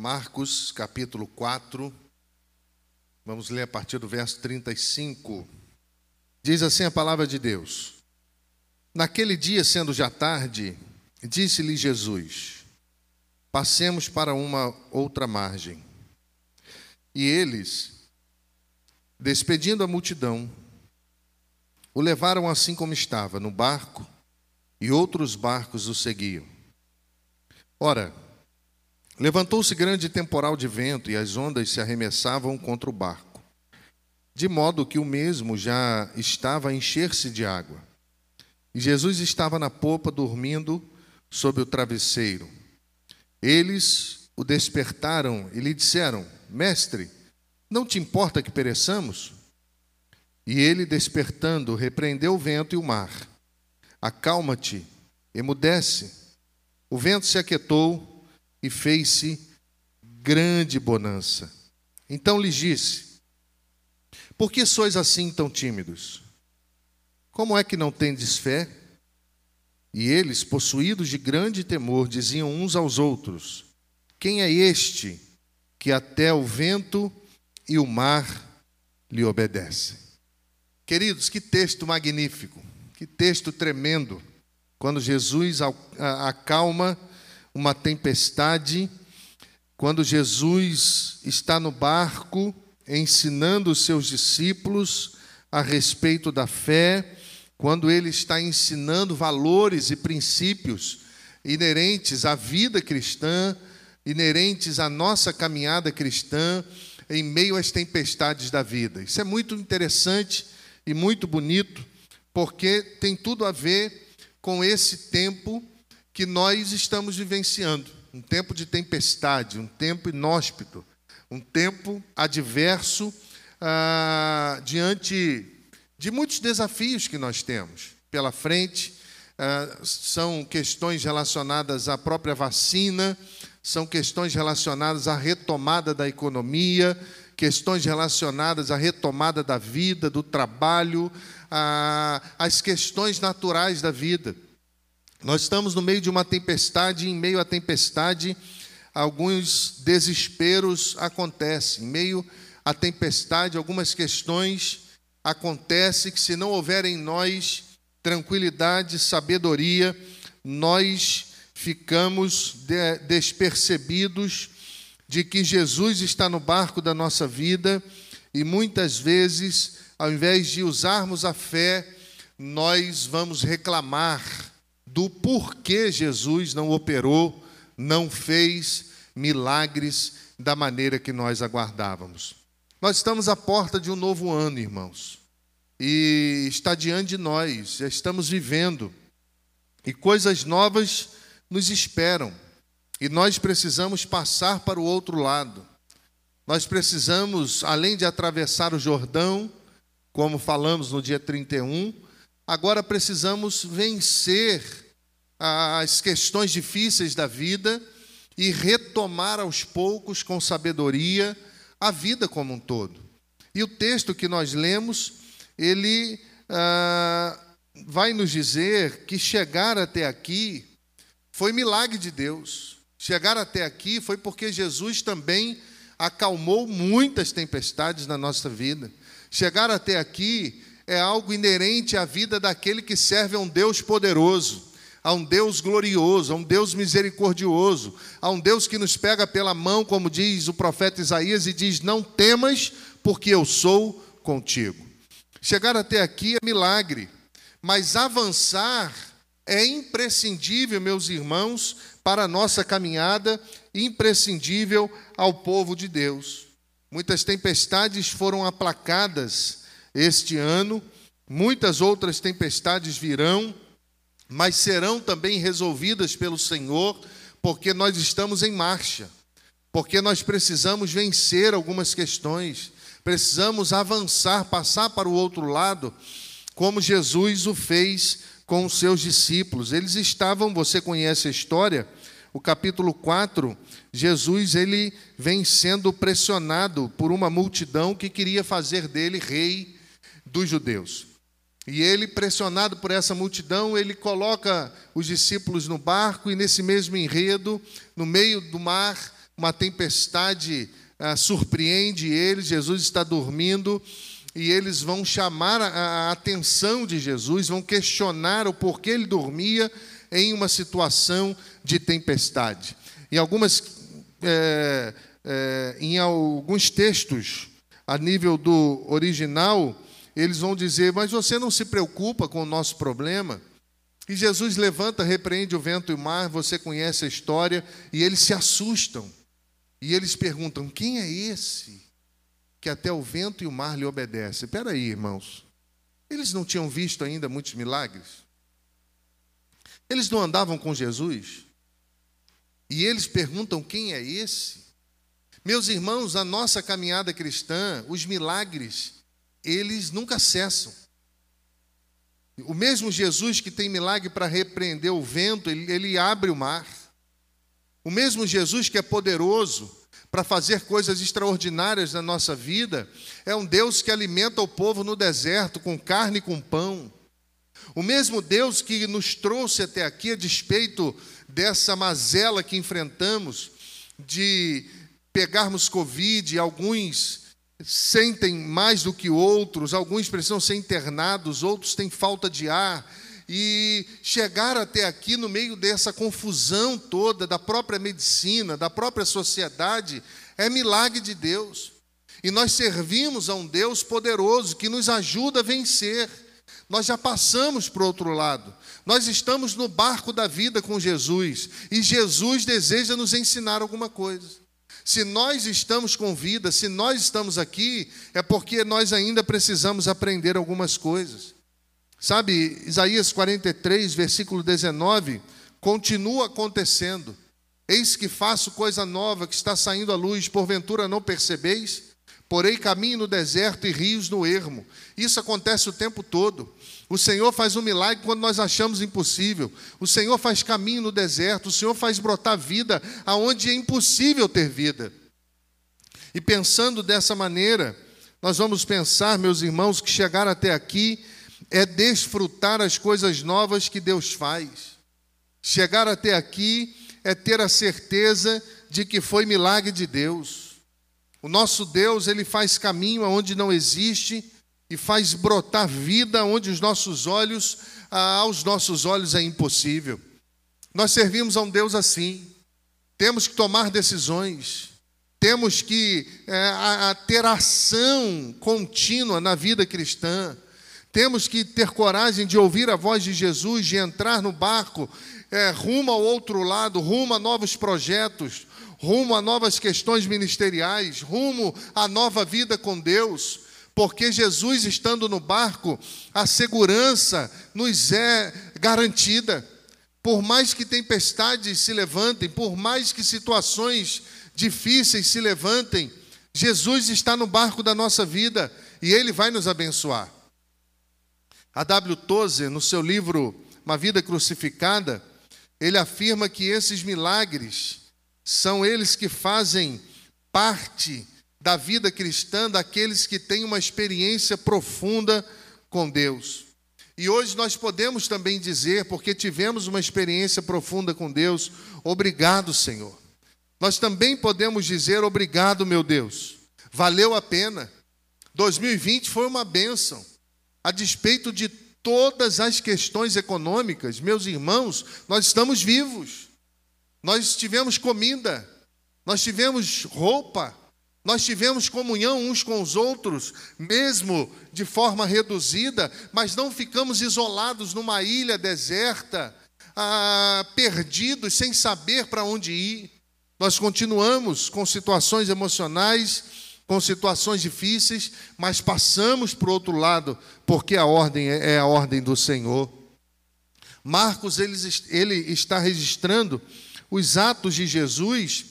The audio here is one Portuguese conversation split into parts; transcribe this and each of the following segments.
Marcos, capítulo 4. Vamos ler a partir do verso 35. Diz assim a palavra de Deus: Naquele dia, sendo já tarde, disse-lhe Jesus: Passemos para uma outra margem. E eles, despedindo a multidão, o levaram assim como estava, no barco, e outros barcos o seguiam. Ora, levantou-se grande temporal de vento e as ondas se arremessavam contra o barco, de modo que o mesmo já estava a encher-se de água. E Jesus estava na popa dormindo sob o travesseiro. Eles o despertaram e lhe disseram: Mestre, não te importa que pereçamos? E ele, despertando, repreendeu o vento e o mar. Acalma-te, emudece. O vento se aquietou e fez-se grande bonança. Então lhes disse: Por que sois assim tão tímidos? Como é que não tendes fé? E eles, possuídos de grande temor, diziam uns aos outros: Quem é este que até o vento e o mar lhe obedecem? Queridos, que texto magnífico, que texto tremendo quando Jesus acalma uma tempestade, quando Jesus está no barco ensinando os seus discípulos a respeito da fé, quando ele está ensinando valores e princípios inerentes à vida cristã, inerentes à nossa caminhada cristã em meio às tempestades da vida. Isso é muito interessante e muito bonito, porque tem tudo a ver com esse tempo que nós estamos vivenciando um tempo de tempestade, um tempo inóspito, um tempo adverso ah, diante de muitos desafios que nós temos pela frente. Ah, são questões relacionadas à própria vacina, são questões relacionadas à retomada da economia, questões relacionadas à retomada da vida, do trabalho, as questões naturais da vida. Nós estamos no meio de uma tempestade, e em meio à tempestade, alguns desesperos acontecem. Em meio à tempestade, algumas questões acontecem que, se não houver em nós tranquilidade, sabedoria, nós ficamos despercebidos de que Jesus está no barco da nossa vida e muitas vezes, ao invés de usarmos a fé, nós vamos reclamar do porquê Jesus não operou, não fez milagres da maneira que nós aguardávamos. Nós estamos à porta de um novo ano, irmãos, e está diante de nós, já estamos vivendo, e coisas novas nos esperam. E nós precisamos passar para o outro lado. Nós precisamos, além de atravessar o Jordão, como falamos no dia 31, agora precisamos vencer as questões difíceis da vida e retomar aos poucos, com sabedoria, a vida como um todo. E o texto que nós lemos, ele ah, vai nos dizer que chegar até aqui foi milagre de Deus. Chegar até aqui foi porque Jesus também acalmou muitas tempestades na nossa vida. Chegar até aqui é algo inerente à vida daquele que serve a um Deus poderoso, a um Deus glorioso, a um Deus misericordioso, a um Deus que nos pega pela mão, como diz o profeta Isaías, e diz: Não temas, porque eu sou contigo. Chegar até aqui é milagre, mas avançar é imprescindível, meus irmãos, para a nossa caminhada, imprescindível ao povo de Deus. Muitas tempestades foram aplacadas este ano, muitas outras tempestades virão, mas serão também resolvidas pelo Senhor, porque nós estamos em marcha, porque nós precisamos vencer algumas questões, precisamos avançar, passar para o outro lado, como Jesus o fez com os seus discípulos. Eles estavam, você conhece a história, o capítulo 4, Jesus ele vem sendo pressionado por uma multidão que queria fazer dele rei dos judeus. E ele, pressionado por essa multidão, ele coloca os discípulos no barco e nesse mesmo enredo, no meio do mar, uma tempestade ah, surpreende eles, Jesus está dormindo e eles vão chamar a, atenção de Jesus, vão questionar o porquê ele dormia em uma situação de tempestade. Em algumas, é, é, em alguns textos, a nível do original, eles vão dizer: Mas você não se preocupa com o nosso problema? E Jesus levanta, repreende o vento e o mar, você conhece a história, e eles se assustam. E eles perguntam: Quem é esse que até o vento e o mar lhe obedecem? Espera aí, irmãos. Eles não tinham visto ainda muitos milagres? Eles não andavam com Jesus? E eles perguntam: Quem é esse? Meus irmãos, a nossa caminhada cristã, os milagres, eles nunca cessam. O mesmo Jesus que tem milagre para repreender o vento, ele, ele abre o mar. O mesmo Jesus que é poderoso para fazer coisas extraordinárias na nossa vida, é um Deus que alimenta o povo no deserto com carne e com pão. O mesmo Deus que nos trouxe até aqui a despeito dessa mazela que enfrentamos, de pegarmos Covid, alguns sentem mais do que outros, alguns precisam ser internados, outros têm falta de ar. E chegar até aqui no meio dessa confusão toda da própria medicina, da própria sociedade, é milagre de Deus. E nós servimos a um Deus poderoso que nos ajuda a vencer. Nós já passamos para o outro lado. Nós estamos no barco da vida com Jesus. E Jesus deseja nos ensinar alguma coisa. Se nós estamos com vida, se nós estamos aqui, é porque nós ainda precisamos aprender algumas coisas. Sabe, Isaías 43, versículo 19, continua acontecendo. Eis que faço coisa nova que está saindo à luz, porventura não percebeis? Porei caminho no deserto e rios no ermo. Isso acontece o tempo todo. O Senhor faz um milagre quando nós achamos impossível. O Senhor faz caminho no deserto. O Senhor faz brotar vida aonde é impossível ter vida. E pensando dessa maneira, nós vamos pensar, meus irmãos, que chegar até aqui é desfrutar as coisas novas que Deus faz. Chegar até aqui é ter a certeza de que foi milagre de Deus. O nosso Deus, ele faz caminho aonde não existe e faz brotar vida onde os nossos olhos, ah, aos nossos olhos é impossível. Nós servimos a um Deus assim. Temos que tomar decisões. Temos que é, a, a ter ação contínua na vida cristã. Temos que ter coragem de ouvir a voz de Jesus, de entrar no barco, é, rumo ao outro lado, rumo a novos projetos, rumo a novas questões ministeriais, rumo à nova vida com Deus porque Jesus estando no barco, a segurança nos é garantida. Por mais que tempestades se levantem, por mais que situações difíceis se levantem, Jesus está no barco da nossa vida e ele vai nos abençoar. A W. Tozer, no seu livro Uma Vida Crucificada, ele afirma que esses milagres são eles que fazem parte da vida cristã daqueles que têm uma experiência profunda com Deus. E hoje nós podemos também dizer, porque tivemos uma experiência profunda com Deus, obrigado, Senhor. Nós também podemos dizer obrigado, meu Deus. Valeu a pena. 2020 foi uma bênção. A despeito de todas as questões econômicas, meus irmãos, nós estamos vivos. Nós tivemos comida, nós tivemos roupa, nós tivemos comunhão uns com os outros, mesmo de forma reduzida, mas não ficamos isolados numa ilha deserta, ah, perdidos, sem saber para onde ir. Nós continuamos com situações emocionais, com situações difíceis, mas passamos para o outro lado, porque a ordem é, é a ordem do Senhor. Marcos ele, ele está registrando os atos de Jesus,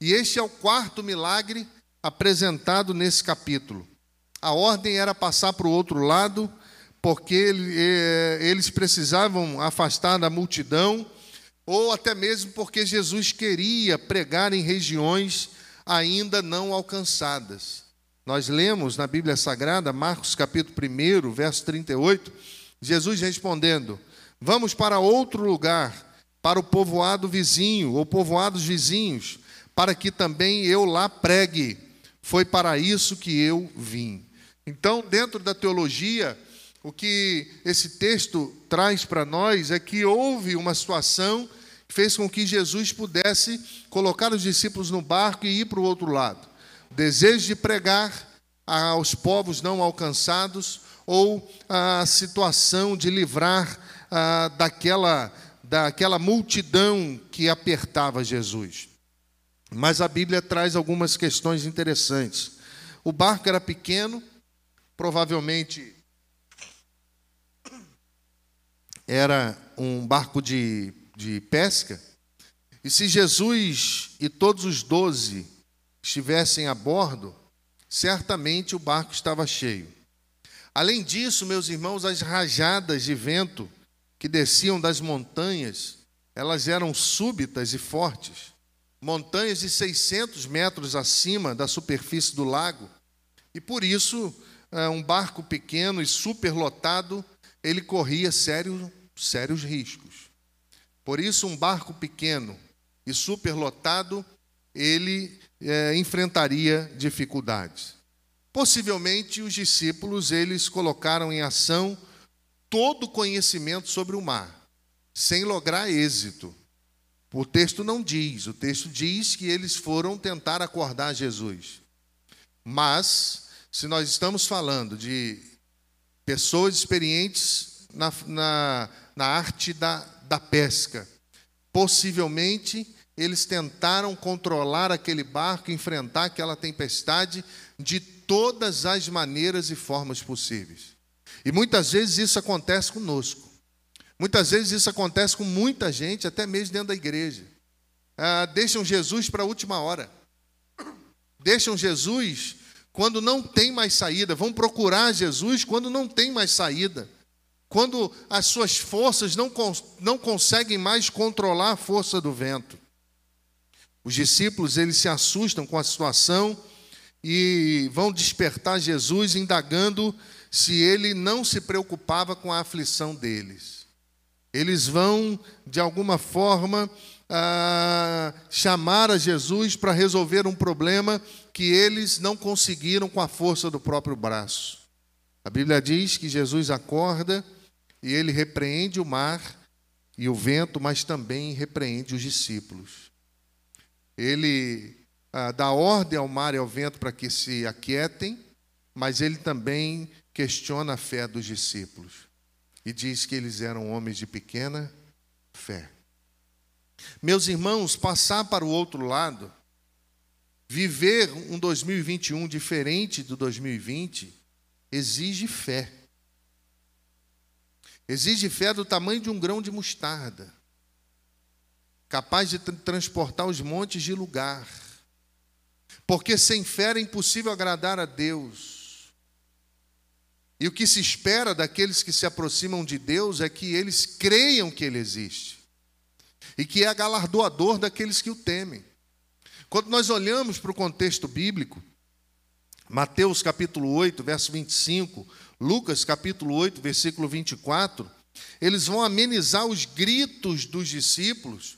e este é o quarto milagre apresentado nesse capítulo. A ordem era passar para o outro lado, porque eh, eles precisavam afastar da multidão, ou até mesmo porque Jesus queria pregar em regiões ainda não alcançadas. Nós lemos na Bíblia Sagrada, Marcos capítulo 1, verso 38, Jesus respondendo: Vamos para outro lugar, para o povoado vizinho, ou povoados vizinhos, para que também eu lá pregue. Foi para isso que eu vim. Então, dentro da teologia, o que esse texto traz para nós é que houve uma situação que fez com que Jesus pudesse colocar os discípulos no barco e ir para o outro lado. O desejo de pregar aos povos não alcançados ou a situação de livrar ah, daquela, daquela multidão que apertava Jesus. Mas a Bíblia traz algumas questões interessantes. O barco era pequeno, provavelmente era um barco de, de pesca. E se Jesus e todos os doze estivessem a bordo, certamente o barco estava cheio. Além disso, meus irmãos, as rajadas de vento que desciam das montanhas, elas eram súbitas e fortes montanhas de 600 metros acima da superfície do lago, e por isso é, um barco pequeno e superlotado ele corria sérios, sérios riscos. Por isso, um barco pequeno e superlotado ele é, enfrentaria dificuldades. Possivelmente os discípulos eles colocaram em ação todo o conhecimento sobre o mar, sem lograr êxito. O texto não diz, o texto diz que eles foram tentar acordar Jesus. Mas, se nós estamos falando de pessoas experientes na, na, na arte da, da pesca, possivelmente eles tentaram controlar aquele barco, enfrentar aquela tempestade de todas as maneiras e formas possíveis. E muitas vezes isso acontece conosco. Muitas vezes isso acontece com muita gente, até mesmo dentro da igreja. Ah, deixam Jesus para a última hora. Deixam Jesus quando não tem mais saída. Vão procurar Jesus quando não tem mais saída. Quando as suas forças não, não conseguem mais controlar a força do vento. Os discípulos eles se assustam com a situação e vão despertar Jesus indagando se ele não se preocupava com a aflição deles. Eles vão, de alguma forma, ah, chamar a Jesus para resolver um problema que eles não conseguiram com a força do próprio braço. A Bíblia diz que Jesus acorda e ele repreende o mar e o vento, mas também repreende os discípulos. Ele ah, dá ordem ao mar e ao vento para que se aquietem, mas ele também questiona a fé dos discípulos e diz que eles eram homens de pequena fé. Meus irmãos, passar para o outro lado, viver um 2021 diferente do 2020, exige fé. Exige fé do tamanho de um grão de mostarda, capaz de transportar os montes de lugar. Porque sem fé é impossível agradar a Deus. E o que se espera daqueles que se aproximam de Deus é que eles creiam que Ele existe e que é galardoador daqueles que o temem. Quando nós olhamos para o contexto bíblico, Mateus capítulo 8, verso 25, Lucas capítulo 8, versículo 24, eles vão amenizar os gritos dos discípulos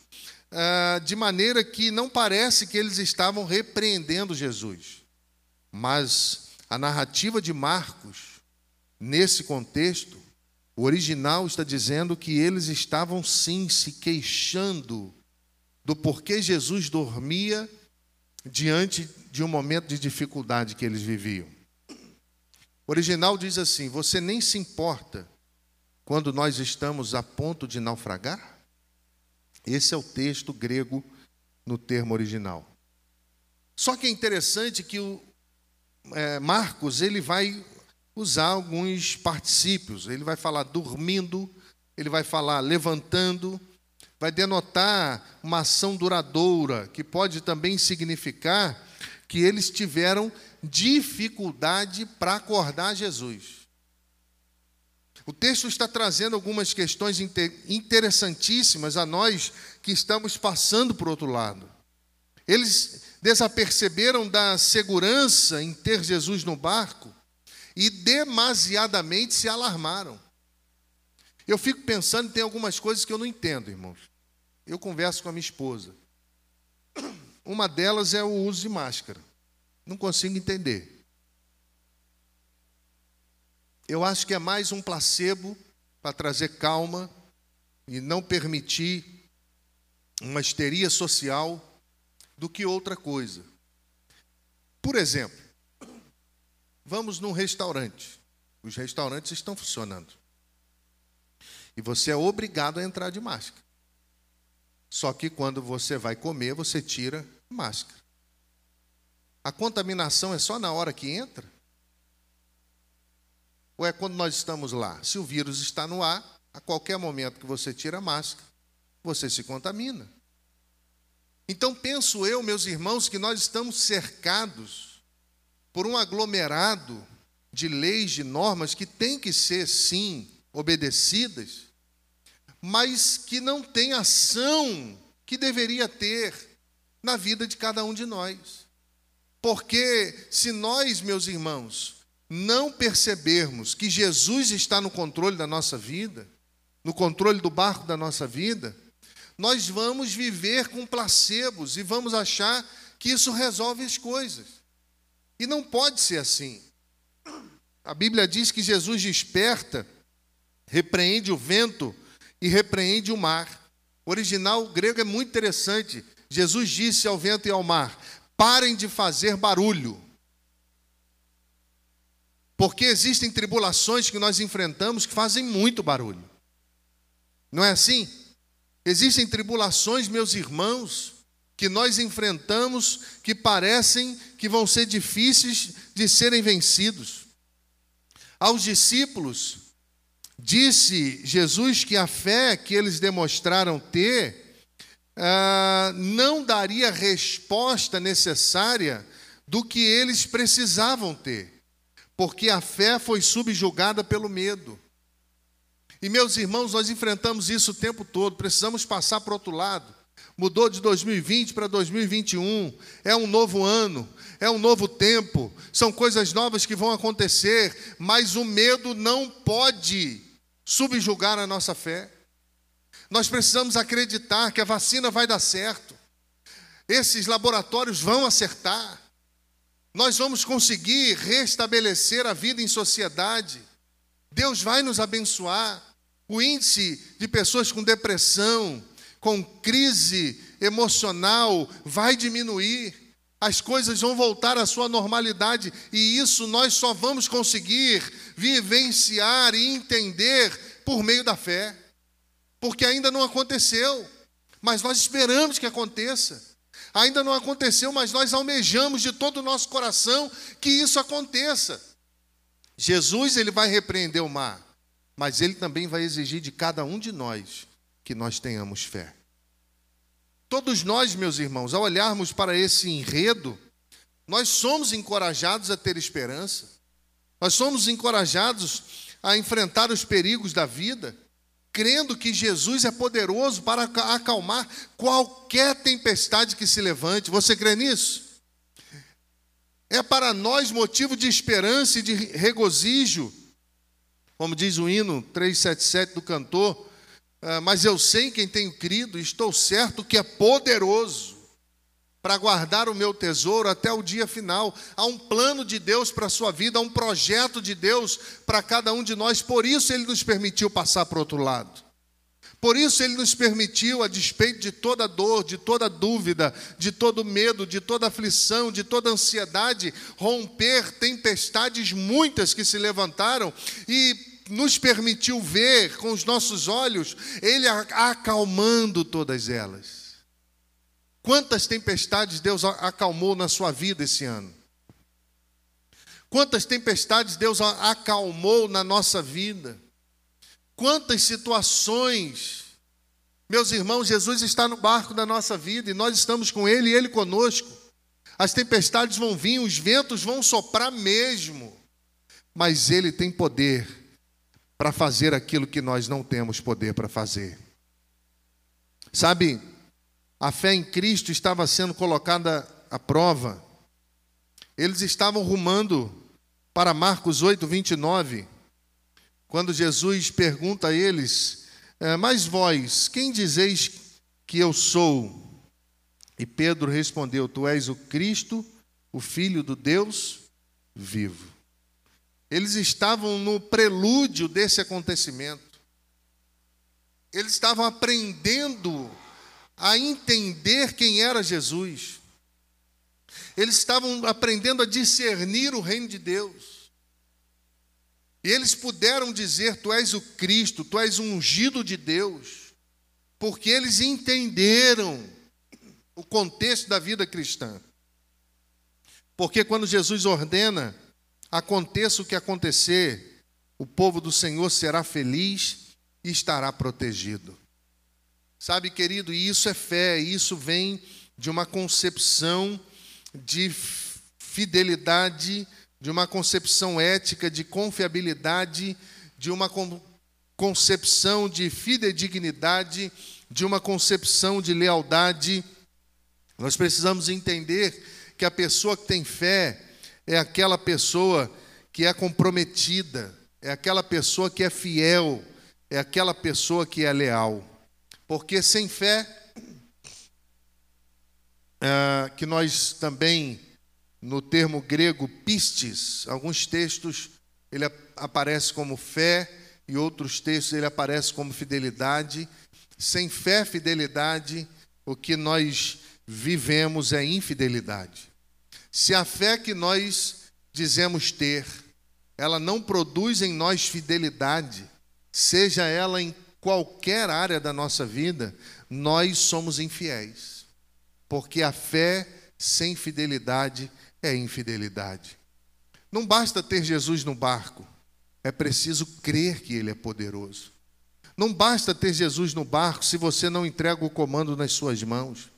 ah, de maneira que não parece que eles estavam repreendendo Jesus. Mas a narrativa de Marcos Nesse contexto, o original está dizendo que eles estavam sim se queixando do porquê Jesus dormia diante de um momento de dificuldade que eles viviam. O original diz assim: Você nem se importa quando nós estamos a ponto de naufragar? Esse é o texto grego no termo original. Só que é interessante que o é, Marcos ele vai usar alguns particípios. Ele vai falar dormindo, ele vai falar levantando, vai denotar uma ação duradoura, que pode também significar que eles tiveram dificuldade para acordar Jesus. O texto está trazendo algumas questões interessantíssimas a nós que estamos passando por outro lado. Eles desaperceberam da segurança em ter Jesus no barco e demasiadamente se alarmaram. Eu fico pensando, tem algumas coisas que eu não entendo, irmãos. Eu converso com a minha esposa. uma delas é o uso de máscara. Não consigo entender. Eu acho que é mais um placebo para trazer calma e não permitir uma histeria social do que outra coisa. Por exemplo, vamos num restaurante. Os restaurantes estão funcionando. E você é obrigado a entrar de máscara. Só que quando você vai comer, você tira máscara. A contaminação é só na hora que entra? Ou é quando nós estamos lá? Se o vírus está no ar, a qualquer momento que você tira a máscara, você se contamina. Então penso eu, meus irmãos, que nós estamos cercados por um aglomerado de leis, de normas que têm que ser, sim, obedecidas, mas que não tem ação que deveria ter na vida de cada um de nós. Porque se nós, meus irmãos, não percebermos que Jesus está no controle da nossa vida, no controle do barco da nossa vida, nós vamos viver com placebos e vamos achar que isso resolve as coisas. E não pode ser assim. A Bíblia diz que Jesus desperta, repreende o vento e repreende o mar. O original grego é muito interessante. Jesus disse ao vento e ao mar: parem de fazer barulho. Porque existem tribulações que nós enfrentamos que fazem muito barulho. Não é assim? Existem tribulações, meus irmãos, que nós enfrentamos que parecem que vão ser difíceis de serem vencidos. Aos discípulos, disse Jesus que a fé que eles demonstraram ter ah, não daria resposta necessária do que eles precisavam ter, porque a fé foi subjugada pelo medo. E meus irmãos, nós enfrentamos isso o tempo todo, precisamos passar para o outro lado. Mudou de 2020 para 2021, é um novo ano, é um novo tempo, são coisas novas que vão acontecer, mas o medo não pode subjugar a nossa fé. Nós precisamos acreditar que a vacina vai dar certo, esses laboratórios vão acertar, nós vamos conseguir restabelecer a vida em sociedade, Deus vai nos abençoar. O índice de pessoas com depressão, com crise emocional vai diminuir. As coisas vão voltar à sua normalidade e isso nós só vamos conseguir vivenciar e entender por meio da fé. Porque ainda não aconteceu, mas nós esperamos que aconteça. Ainda não aconteceu, mas nós almejamos de todo o nosso coração que isso aconteça. Jesus ele vai repreender o mar, mas ele também vai exigir de cada um de nós que nós tenhamos fé. Todos nós, meus irmãos, ao olharmos para esse enredo, nós somos encorajados a ter esperança, nós somos encorajados a enfrentar os perigos da vida, crendo que Jesus é poderoso para acalmar qualquer tempestade que se levante. Você crê nisso? É para nós motivo de esperança e de regozijo como diz o hino 377 do cantor, mas eu sei em quem tenho crido, estou certo que é poderoso para guardar o meu tesouro até o dia final. Há um plano de Deus para a sua vida, há um projeto de Deus para cada um de nós, por isso Ele nos permitiu passar para o outro lado. Por isso Ele nos permitiu, a despeito de toda dor, de toda dúvida, de todo medo, de toda aflição, de toda ansiedade, romper tempestades muitas que se levantaram e nos permitiu ver com os nossos olhos, Ele acalmando todas elas. Quantas tempestades Deus acalmou na sua vida esse ano? Quantas tempestades Deus acalmou na nossa vida? Quantas situações, meus irmãos, Jesus está no barco da nossa vida e nós estamos com Ele e Ele conosco. As tempestades vão vir, os ventos vão soprar mesmo, mas Ele tem poder para fazer aquilo que nós não temos poder para fazer. Sabe, a fé em Cristo estava sendo colocada à prova. Eles estavam rumando para Marcos 8, 29 quando Jesus pergunta a eles: é, Mas vós, quem dizeis que eu sou? E Pedro respondeu: Tu és o Cristo, o Filho do Deus vivo. Eles estavam no prelúdio desse acontecimento. Eles estavam aprendendo a entender quem era Jesus. Eles estavam aprendendo a discernir o reino de Deus. E eles puderam dizer: Tu és o Cristo, tu és ungido de Deus, porque eles entenderam o contexto da vida cristã. Porque quando Jesus ordena, aconteça o que acontecer, o povo do Senhor será feliz e estará protegido. Sabe, querido, isso é fé, isso vem de uma concepção de fidelidade, de uma concepção ética, de confiabilidade, de uma concepção de fidedignidade, de uma concepção de lealdade. Nós precisamos entender que a pessoa que tem fé é aquela pessoa que é comprometida, é aquela pessoa que é fiel, é aquela pessoa que é leal. Porque sem fé é, que nós também, no termo grego pistes, alguns textos ele aparece como fé e outros textos ele aparece como fidelidade. Sem fé, fidelidade, o que nós vivemos é infidelidade. Se a fé que nós dizemos ter, ela não produz em nós fidelidade, seja ela em qualquer área da nossa vida, nós somos infiéis porque a fé sem fidelidade é infidelidade. Não basta ter Jesus no barco, é preciso crer que Ele é poderoso. Não basta ter Jesus no barco se você não entrega o comando nas suas mãos.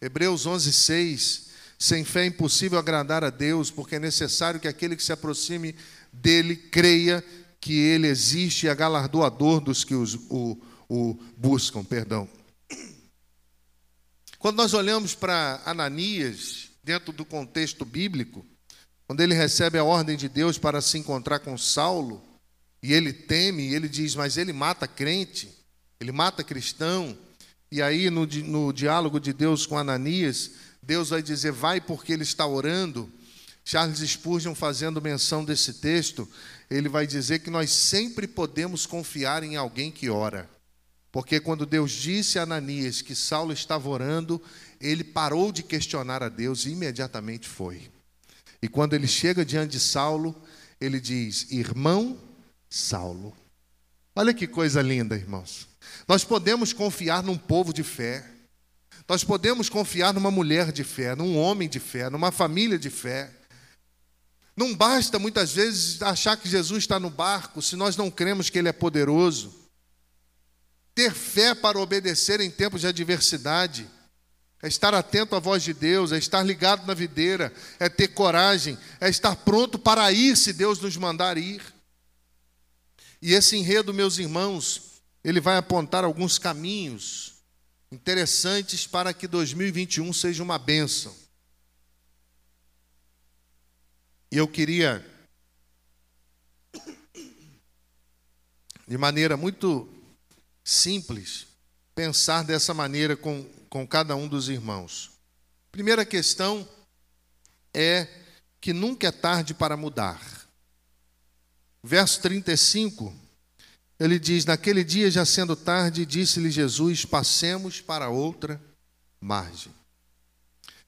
Hebreus 11, 6. Sem fé é impossível agradar a Deus, porque é necessário que aquele que se aproxime dele creia que ele existe e é galardoador dos que os, o, o buscam. Perdão. Quando nós olhamos para Ananias, dentro do contexto bíblico, quando ele recebe a ordem de Deus para se encontrar com Saulo, e ele teme, e ele diz, mas ele mata crente, ele mata cristão. E aí, no, no diálogo de Deus com Ananias, Deus vai dizer, vai porque ele está orando. Charles Spurgeon, fazendo menção desse texto, ele vai dizer que nós sempre podemos confiar em alguém que ora. Porque quando Deus disse a Ananias que Saulo estava orando, ele parou de questionar a Deus e imediatamente foi. E quando ele chega diante de Saulo, ele diz: Irmão Saulo. Olha que coisa linda, irmãos. Nós podemos confiar num povo de fé. Nós podemos confiar numa mulher de fé, num homem de fé, numa família de fé. Não basta muitas vezes achar que Jesus está no barco se nós não cremos que Ele é poderoso ter fé para obedecer em tempos de adversidade, é estar atento à voz de Deus, é estar ligado na videira, é ter coragem, é estar pronto para ir se Deus nos mandar ir. E esse enredo, meus irmãos, ele vai apontar alguns caminhos interessantes para que 2021 seja uma bênção. E eu queria, de maneira muito simples pensar dessa maneira com, com cada um dos irmãos. Primeira questão é que nunca é tarde para mudar. Verso 35, ele diz: Naquele dia, já sendo tarde, disse-lhe Jesus: Passemos para outra margem.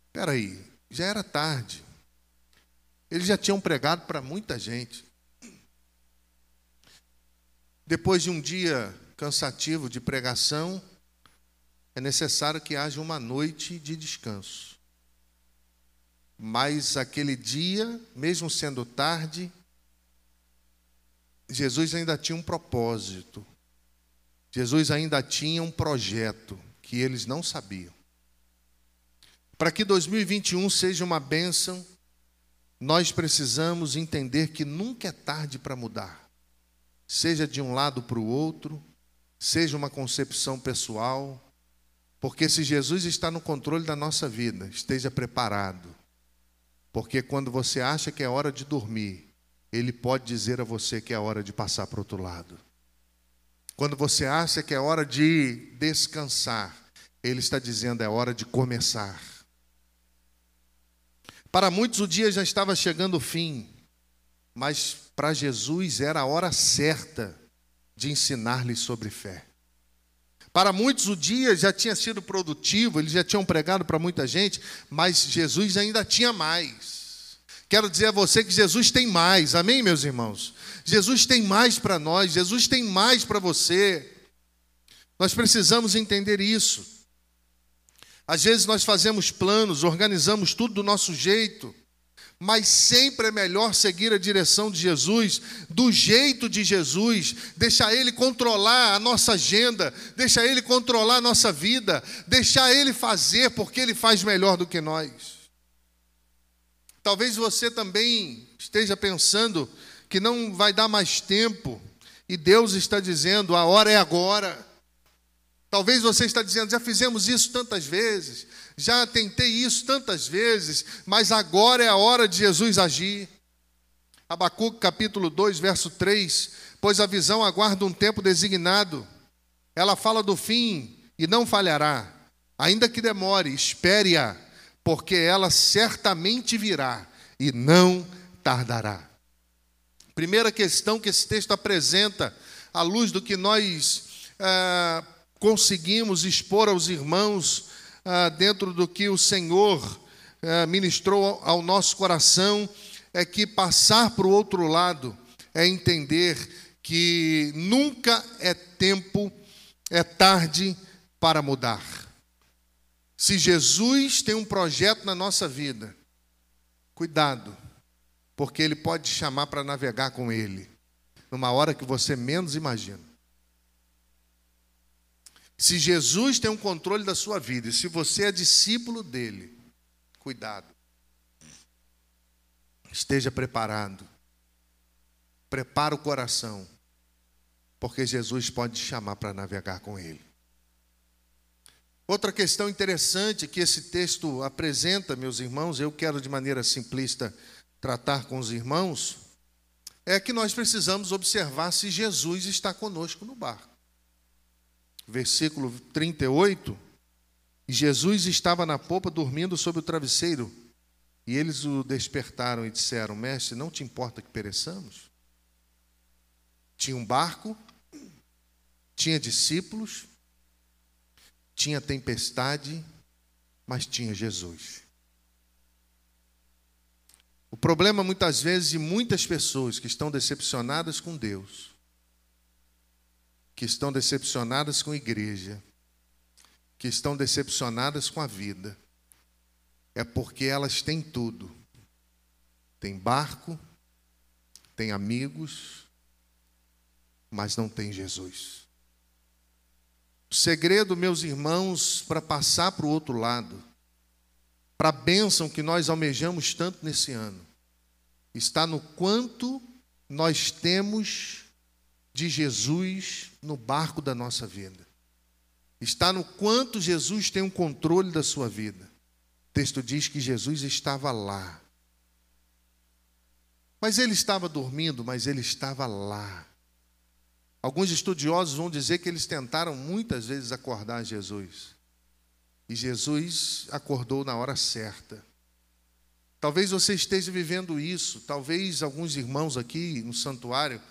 Espera aí, já era tarde. Eles já tinham pregado para muita gente. Depois de um dia cansativo de pregação, é necessário que haja uma noite de descanso. Mas aquele dia, mesmo sendo tarde, Jesus ainda tinha um propósito. Jesus ainda tinha um projeto que eles não sabiam. Para que 2021 seja uma bênção, nós precisamos entender que nunca é tarde para mudar, seja de um lado para o outro, seja uma concepção pessoal, porque se Jesus está no controle da nossa vida, esteja preparado. Porque quando você acha que é hora de dormir, Ele pode dizer a você que é hora de passar para o outro lado. Quando você acha que é hora de descansar, Ele está dizendo é hora de começar. Para muitos o dia já estava chegando o fim, mas para Jesus era a hora certa de ensinar-lhes sobre fé. Para muitos o dia já tinha sido produtivo, eles já tinham pregado para muita gente, mas Jesus ainda tinha mais. Quero dizer a você que Jesus tem mais, amém, meus irmãos? Jesus tem mais para nós, Jesus tem mais para você. Nós precisamos entender isso. Às vezes nós fazemos planos, organizamos tudo do nosso jeito, mas sempre é melhor seguir a direção de Jesus, do jeito de Jesus, deixar Ele controlar a nossa agenda, deixar Ele controlar a nossa vida, deixar Ele fazer, porque Ele faz melhor do que nós. Talvez você também esteja pensando que não vai dar mais tempo, e Deus está dizendo: a hora é agora. Talvez você está dizendo, já fizemos isso tantas vezes, já tentei isso tantas vezes, mas agora é a hora de Jesus agir. Abacuque capítulo 2, verso 3, pois a visão aguarda um tempo designado. Ela fala do fim e não falhará. Ainda que demore, espere-a, porque ela certamente virá e não tardará. Primeira questão que esse texto apresenta, à luz do que nós ah, conseguimos expor aos irmãos ah, dentro do que o Senhor ah, ministrou ao nosso coração, é que passar para o outro lado é entender que nunca é tempo, é tarde para mudar. Se Jesus tem um projeto na nossa vida, cuidado, porque Ele pode te chamar para navegar com Ele, numa hora que você menos imagina. Se Jesus tem um controle da sua vida, e se você é discípulo dele, cuidado. Esteja preparado. Prepara o coração, porque Jesus pode te chamar para navegar com ele. Outra questão interessante que esse texto apresenta, meus irmãos, eu quero de maneira simplista tratar com os irmãos, é que nós precisamos observar se Jesus está conosco no barco versículo 38, e Jesus estava na popa dormindo sobre o travesseiro. E eles o despertaram e disseram: Mestre, não te importa que pereçamos? Tinha um barco, tinha discípulos, tinha tempestade, mas tinha Jesus. O problema muitas vezes de muitas pessoas que estão decepcionadas com Deus que estão decepcionadas com a igreja, que estão decepcionadas com a vida, é porque elas têm tudo. Tem barco, tem amigos, mas não tem Jesus. O segredo, meus irmãos, para passar para o outro lado, para a bênção que nós almejamos tanto nesse ano, está no quanto nós temos de Jesus no barco da nossa vida. Está no quanto Jesus tem um controle da sua vida. O texto diz que Jesus estava lá. Mas ele estava dormindo, mas ele estava lá. Alguns estudiosos vão dizer que eles tentaram muitas vezes acordar Jesus. E Jesus acordou na hora certa. Talvez você esteja vivendo isso, talvez alguns irmãos aqui no santuário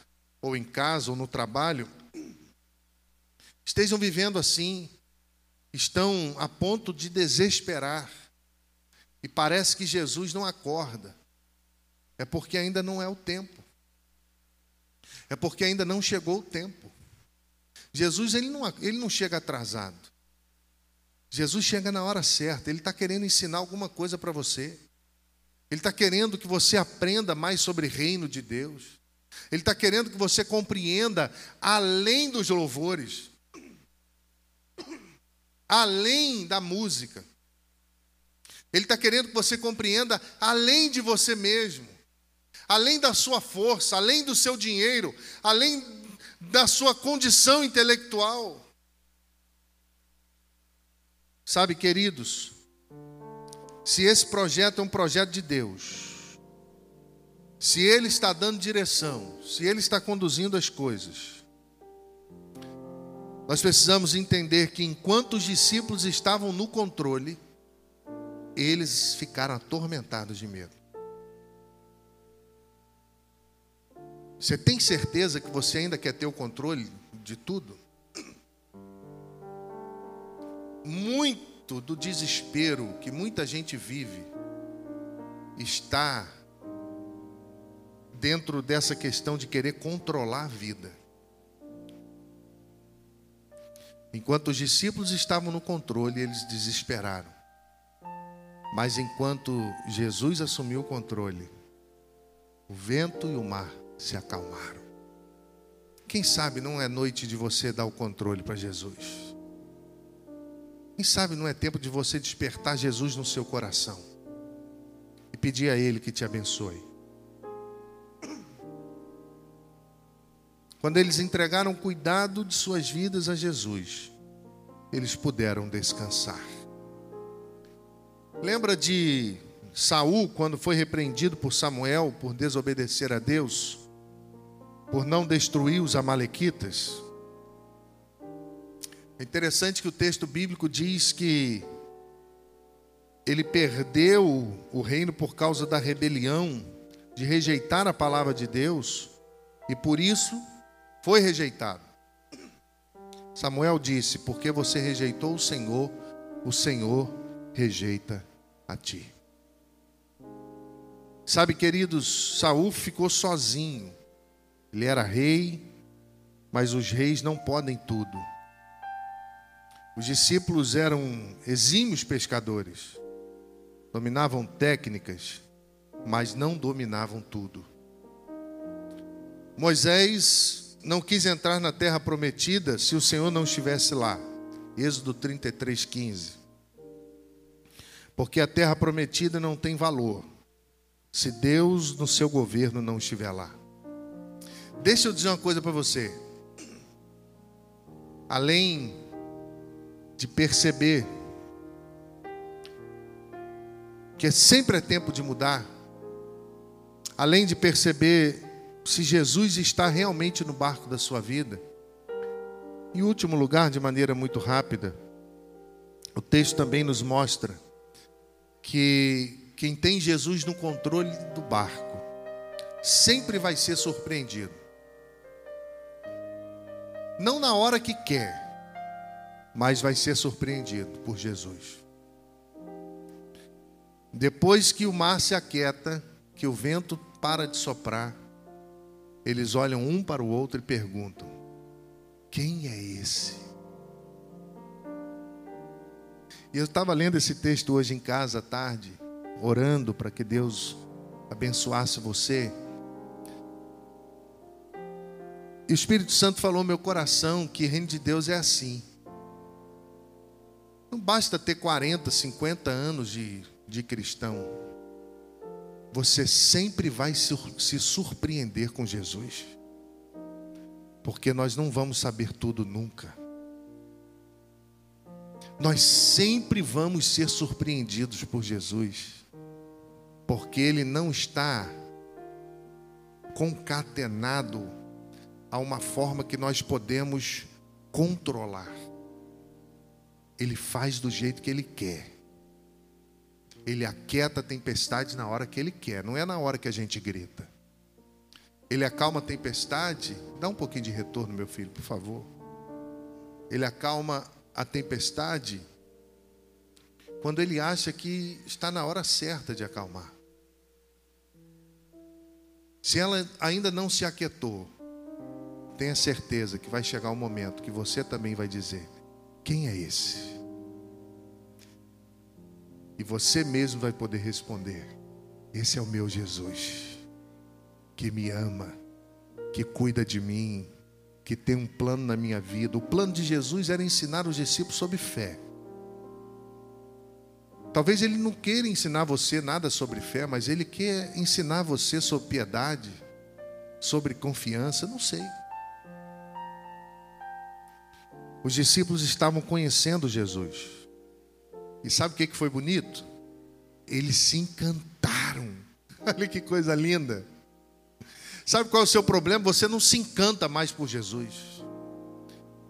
ou em casa, ou no trabalho, estejam vivendo assim, estão a ponto de desesperar, e parece que Jesus não acorda, é porque ainda não é o tempo, é porque ainda não chegou o tempo. Jesus ele não, ele não chega atrasado, Jesus chega na hora certa, ele está querendo ensinar alguma coisa para você, ele está querendo que você aprenda mais sobre o reino de Deus. Ele está querendo que você compreenda além dos louvores, além da música. Ele está querendo que você compreenda além de você mesmo, além da sua força, além do seu dinheiro, além da sua condição intelectual. Sabe, queridos, se esse projeto é um projeto de Deus, se Ele está dando direção, se Ele está conduzindo as coisas, nós precisamos entender que enquanto os discípulos estavam no controle, eles ficaram atormentados de medo. Você tem certeza que você ainda quer ter o controle de tudo? Muito do desespero que muita gente vive está dentro dessa questão de querer controlar a vida. Enquanto os discípulos estavam no controle, eles desesperaram. Mas enquanto Jesus assumiu o controle, o vento e o mar se acalmaram. Quem sabe não é noite de você dar o controle para Jesus? Quem sabe não é tempo de você despertar Jesus no seu coração e pedir a Ele que te abençoe? Quando eles entregaram cuidado de suas vidas a Jesus, eles puderam descansar. Lembra de Saul quando foi repreendido por Samuel por desobedecer a Deus, por não destruir os amalequitas? É interessante que o texto bíblico diz que ele perdeu o reino por causa da rebelião, de rejeitar a palavra de Deus, e por isso foi rejeitado. Samuel disse: Porque você rejeitou o Senhor, o Senhor rejeita a ti. Sabe, queridos, Saul ficou sozinho. Ele era rei, mas os reis não podem tudo. Os discípulos eram exímios pescadores, dominavam técnicas, mas não dominavam tudo. Moisés não quis entrar na terra prometida se o Senhor não estivesse lá. Êxodo 33, 15. Porque a terra prometida não tem valor se Deus no seu governo não estiver lá. Deixa eu dizer uma coisa para você. Além de perceber que sempre é tempo de mudar, além de perceber se Jesus está realmente no barco da sua vida. Em último lugar, de maneira muito rápida, o texto também nos mostra que quem tem Jesus no controle do barco sempre vai ser surpreendido. Não na hora que quer, mas vai ser surpreendido por Jesus. Depois que o mar se aquieta, que o vento para de soprar, eles olham um para o outro e perguntam: Quem é esse? E eu estava lendo esse texto hoje em casa à tarde, orando para que Deus abençoasse você. E o Espírito Santo falou no meu coração que o reino de Deus é assim. Não basta ter 40, 50 anos de, de cristão você sempre vai se surpreender com Jesus. Porque nós não vamos saber tudo nunca. Nós sempre vamos ser surpreendidos por Jesus. Porque Ele não está concatenado a uma forma que nós podemos controlar. Ele faz do jeito que Ele quer. Ele aquieta a tempestade na hora que ele quer, não é na hora que a gente grita. Ele acalma a tempestade, dá um pouquinho de retorno, meu filho, por favor. Ele acalma a tempestade quando ele acha que está na hora certa de acalmar. Se ela ainda não se aquietou, tenha certeza que vai chegar o um momento que você também vai dizer: Quem é esse? E você mesmo vai poder responder: Esse é o meu Jesus, que me ama, que cuida de mim, que tem um plano na minha vida. O plano de Jesus era ensinar os discípulos sobre fé. Talvez ele não queira ensinar você nada sobre fé, mas ele quer ensinar você sobre piedade, sobre confiança, não sei. Os discípulos estavam conhecendo Jesus. E sabe o que foi bonito? Eles se encantaram. Olha que coisa linda. Sabe qual é o seu problema? Você não se encanta mais por Jesus.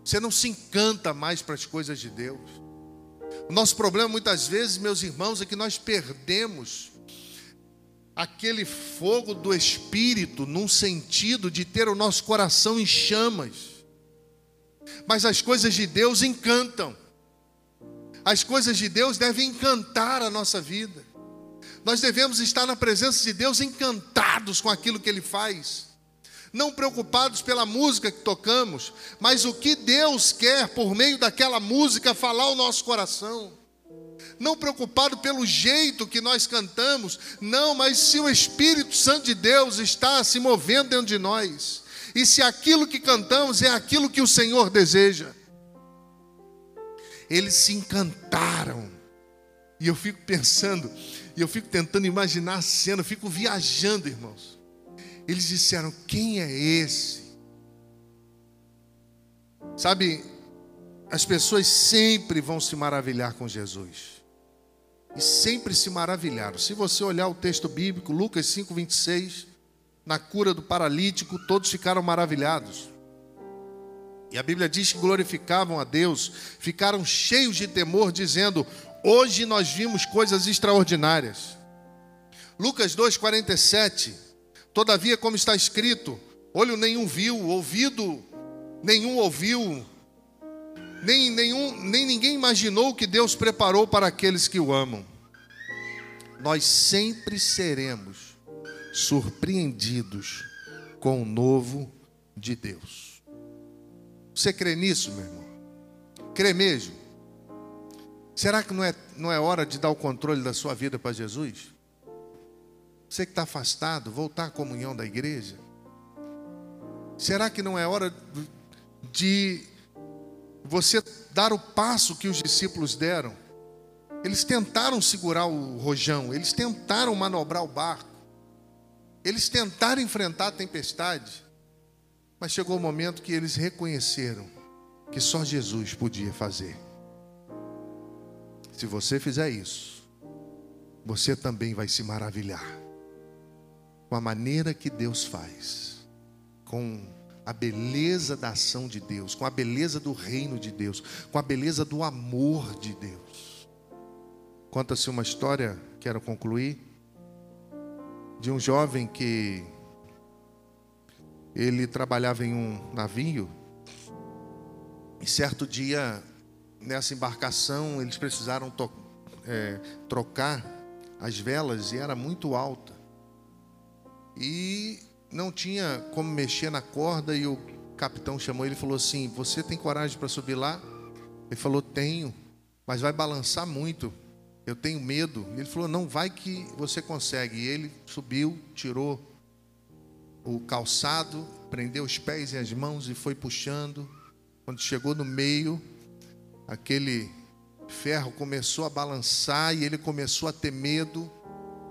Você não se encanta mais para as coisas de Deus. O nosso problema muitas vezes, meus irmãos, é que nós perdemos aquele fogo do Espírito num sentido de ter o nosso coração em chamas. Mas as coisas de Deus encantam. As coisas de Deus devem encantar a nossa vida. Nós devemos estar na presença de Deus encantados com aquilo que Ele faz. Não preocupados pela música que tocamos, mas o que Deus quer por meio daquela música falar ao nosso coração não preocupado pelo jeito que nós cantamos, não, mas se o Espírito Santo de Deus está se movendo dentro de nós, e se aquilo que cantamos é aquilo que o Senhor deseja. Eles se encantaram, e eu fico pensando, e eu fico tentando imaginar a cena, eu fico viajando, irmãos. Eles disseram: Quem é esse? Sabe, as pessoas sempre vão se maravilhar com Jesus e sempre se maravilharam. Se você olhar o texto bíblico, Lucas 5:26, na cura do paralítico, todos ficaram maravilhados. E a Bíblia diz que glorificavam a Deus, ficaram cheios de temor, dizendo: Hoje nós vimos coisas extraordinárias. Lucas 2:47. Todavia, como está escrito, olho nenhum viu, ouvido nenhum ouviu, nem, nenhum, nem ninguém imaginou o que Deus preparou para aqueles que o amam. Nós sempre seremos surpreendidos com o novo de Deus. Você crê nisso, meu irmão? Crê mesmo? Será que não é, não é hora de dar o controle da sua vida para Jesus? Você que está afastado, voltar à comunhão da igreja? Será que não é hora de você dar o passo que os discípulos deram. Eles tentaram segurar o rojão, eles tentaram manobrar o barco, eles tentaram enfrentar a tempestade, mas chegou o momento que eles reconheceram que só Jesus podia fazer. Se você fizer isso, você também vai se maravilhar com a maneira que Deus faz, com a beleza da ação de Deus, com a beleza do reino de Deus, com a beleza do amor de Deus. Conta-se uma história, quero concluir, de um jovem que ele trabalhava em um navio e certo dia nessa embarcação eles precisaram é, trocar as velas e era muito alta. E não tinha como mexer na corda e o capitão chamou ele e falou assim: Você tem coragem para subir lá? Ele falou: Tenho, mas vai balançar muito. Eu tenho medo. Ele falou: Não, vai que você consegue. E ele subiu, tirou o calçado, prendeu os pés e as mãos e foi puxando. Quando chegou no meio, aquele ferro começou a balançar e ele começou a ter medo.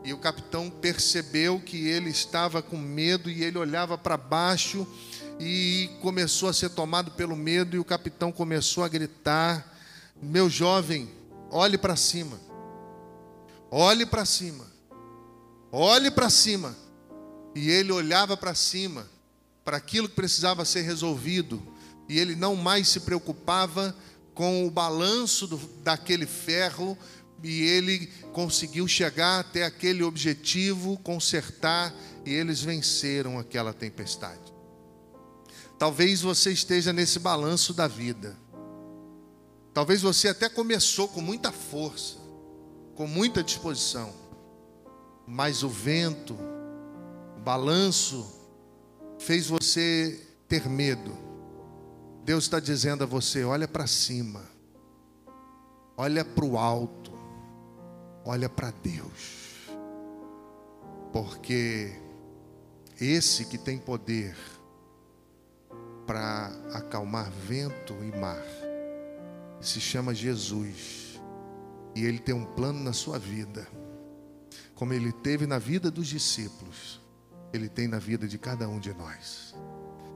E o capitão percebeu que ele estava com medo e ele olhava para baixo e começou a ser tomado pelo medo. E o capitão começou a gritar: Meu jovem, olhe para cima, olhe para cima, olhe para cima. E ele olhava para cima, para aquilo que precisava ser resolvido, e ele não mais se preocupava com o balanço do, daquele ferro e ele conseguiu chegar até aquele objetivo, consertar, e eles venceram aquela tempestade. Talvez você esteja nesse balanço da vida. Talvez você até começou com muita força, com muita disposição, mas o vento, o balanço, fez você ter medo. Deus está dizendo a você: olha para cima, olha para o alto olha para Deus, porque esse que tem poder para acalmar vento e mar se chama Jesus, e ele tem um plano na sua vida, como ele teve na vida dos discípulos, ele tem na vida de cada um de nós.